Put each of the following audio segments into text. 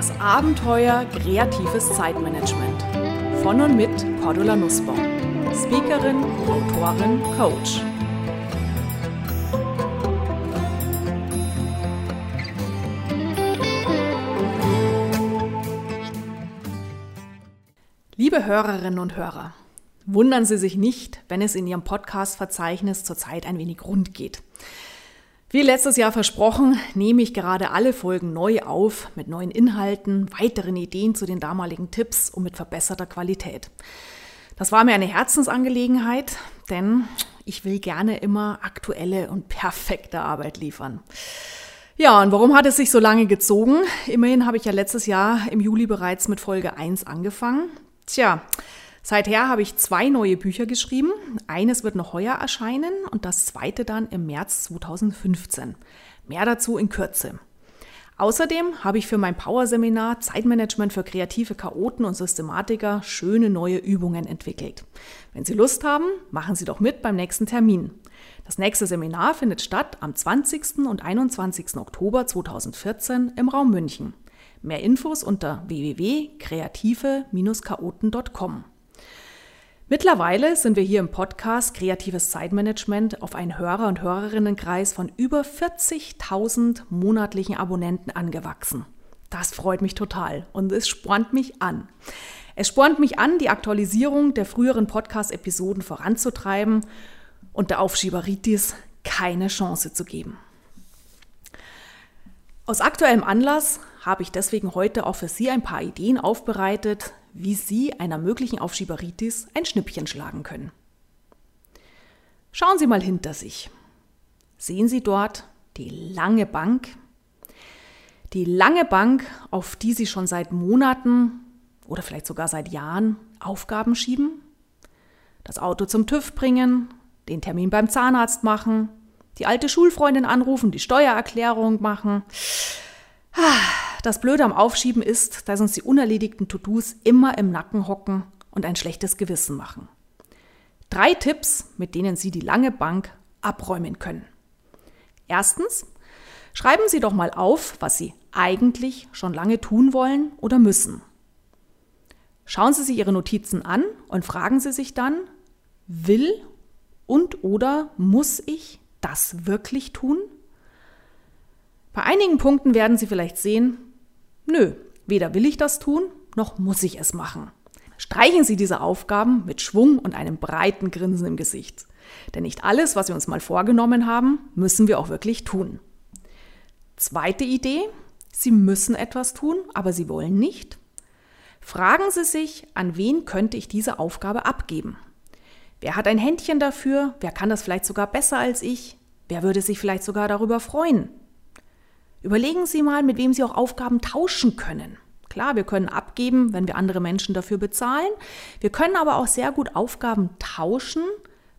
Das Abenteuer kreatives Zeitmanagement. Von und mit Cordula Nussbaum. Speakerin, Autorin, Coach. Liebe Hörerinnen und Hörer, wundern Sie sich nicht, wenn es in Ihrem Podcast-Verzeichnis zurzeit ein wenig rund geht. Wie letztes Jahr versprochen, nehme ich gerade alle Folgen neu auf mit neuen Inhalten, weiteren Ideen zu den damaligen Tipps und mit verbesserter Qualität. Das war mir eine Herzensangelegenheit, denn ich will gerne immer aktuelle und perfekte Arbeit liefern. Ja, und warum hat es sich so lange gezogen? Immerhin habe ich ja letztes Jahr im Juli bereits mit Folge 1 angefangen. Tja, Seither habe ich zwei neue Bücher geschrieben. Eines wird noch heuer erscheinen und das zweite dann im März 2015. Mehr dazu in Kürze. Außerdem habe ich für mein Power-Seminar Zeitmanagement für kreative Chaoten und Systematiker schöne neue Übungen entwickelt. Wenn Sie Lust haben, machen Sie doch mit beim nächsten Termin. Das nächste Seminar findet statt am 20. und 21. Oktober 2014 im Raum München. Mehr Infos unter www.kreative-chaoten.com. Mittlerweile sind wir hier im Podcast Kreatives Zeitmanagement auf einen Hörer- und Hörerinnenkreis von über 40.000 monatlichen Abonnenten angewachsen. Das freut mich total und es spornt mich an. Es spornt mich an, die Aktualisierung der früheren Podcast-Episoden voranzutreiben und der Aufschieberitis keine Chance zu geben. Aus aktuellem Anlass habe ich deswegen heute auch für Sie ein paar Ideen aufbereitet, wie Sie einer möglichen Aufschieberitis ein Schnippchen schlagen können. Schauen Sie mal hinter sich. Sehen Sie dort die lange Bank? Die lange Bank, auf die Sie schon seit Monaten oder vielleicht sogar seit Jahren Aufgaben schieben? Das Auto zum TÜV bringen, den Termin beim Zahnarzt machen, die alte Schulfreundin anrufen, die Steuererklärung machen. Das Blöde am Aufschieben ist, dass uns die unerledigten To-Dos immer im Nacken hocken und ein schlechtes Gewissen machen. Drei Tipps, mit denen Sie die lange Bank abräumen können. Erstens, schreiben Sie doch mal auf, was Sie eigentlich schon lange tun wollen oder müssen. Schauen Sie sich Ihre Notizen an und fragen Sie sich dann, will und oder muss ich das wirklich tun? Bei einigen Punkten werden Sie vielleicht sehen, Nö, weder will ich das tun, noch muss ich es machen. Streichen Sie diese Aufgaben mit Schwung und einem breiten Grinsen im Gesicht. Denn nicht alles, was wir uns mal vorgenommen haben, müssen wir auch wirklich tun. Zweite Idee, Sie müssen etwas tun, aber Sie wollen nicht. Fragen Sie sich, an wen könnte ich diese Aufgabe abgeben? Wer hat ein Händchen dafür? Wer kann das vielleicht sogar besser als ich? Wer würde sich vielleicht sogar darüber freuen? Überlegen Sie mal, mit wem Sie auch Aufgaben tauschen können. Klar, wir können abgeben, wenn wir andere Menschen dafür bezahlen. Wir können aber auch sehr gut Aufgaben tauschen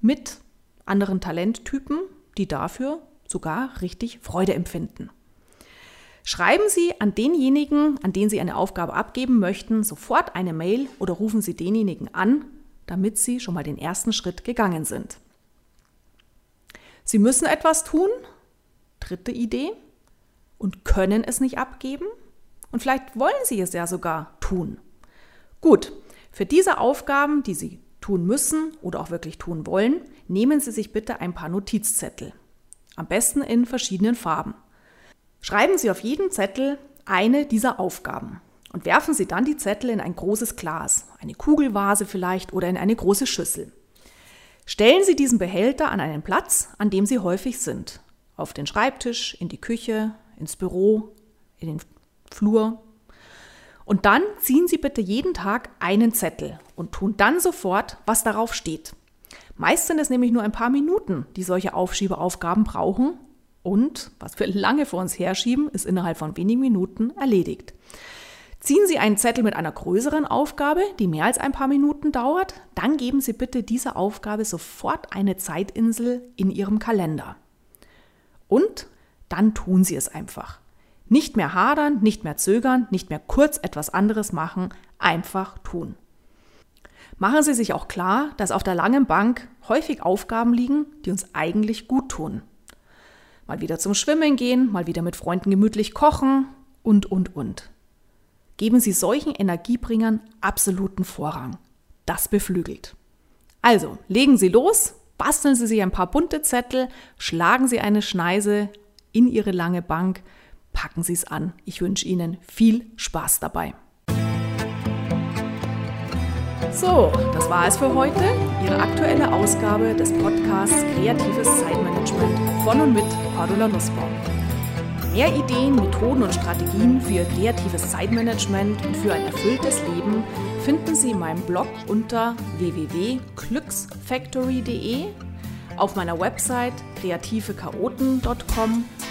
mit anderen Talenttypen, die dafür sogar richtig Freude empfinden. Schreiben Sie an denjenigen, an den Sie eine Aufgabe abgeben möchten, sofort eine Mail oder rufen Sie denjenigen an, damit Sie schon mal den ersten Schritt gegangen sind. Sie müssen etwas tun. Dritte Idee und können es nicht abgeben? Und vielleicht wollen Sie es ja sogar tun. Gut, für diese Aufgaben, die Sie tun müssen oder auch wirklich tun wollen, nehmen Sie sich bitte ein paar Notizzettel. Am besten in verschiedenen Farben. Schreiben Sie auf jeden Zettel eine dieser Aufgaben und werfen Sie dann die Zettel in ein großes Glas, eine Kugelvase vielleicht oder in eine große Schüssel. Stellen Sie diesen Behälter an einen Platz, an dem Sie häufig sind. Auf den Schreibtisch, in die Küche, ins Büro, in den Flur. Und dann ziehen Sie bitte jeden Tag einen Zettel und tun dann sofort, was darauf steht. Meist sind es nämlich nur ein paar Minuten, die solche Aufschiebeaufgaben brauchen. Und was wir lange vor uns herschieben, ist innerhalb von wenigen Minuten erledigt. Ziehen Sie einen Zettel mit einer größeren Aufgabe, die mehr als ein paar Minuten dauert, dann geben Sie bitte dieser Aufgabe sofort eine Zeitinsel in Ihrem Kalender. Und dann tun Sie es einfach. Nicht mehr hadern, nicht mehr zögern, nicht mehr kurz etwas anderes machen, einfach tun. Machen Sie sich auch klar, dass auf der langen Bank häufig Aufgaben liegen, die uns eigentlich gut tun. Mal wieder zum Schwimmen gehen, mal wieder mit Freunden gemütlich kochen und, und, und. Geben Sie solchen Energiebringern absoluten Vorrang. Das beflügelt. Also, legen Sie los, basteln Sie sich ein paar bunte Zettel, schlagen Sie eine Schneise in Ihre lange Bank, packen Sie es an. Ich wünsche Ihnen viel Spaß dabei. So, das war es für heute. Ihre aktuelle Ausgabe des Podcasts Kreatives Zeitmanagement von und mit Cordula Nussbaum. Mehr Ideen, Methoden und Strategien für Ihr kreatives Zeitmanagement und für ein erfülltes Leben finden Sie in meinem Blog unter www.glücksfactory.de, auf meiner Website kreativechaoten.com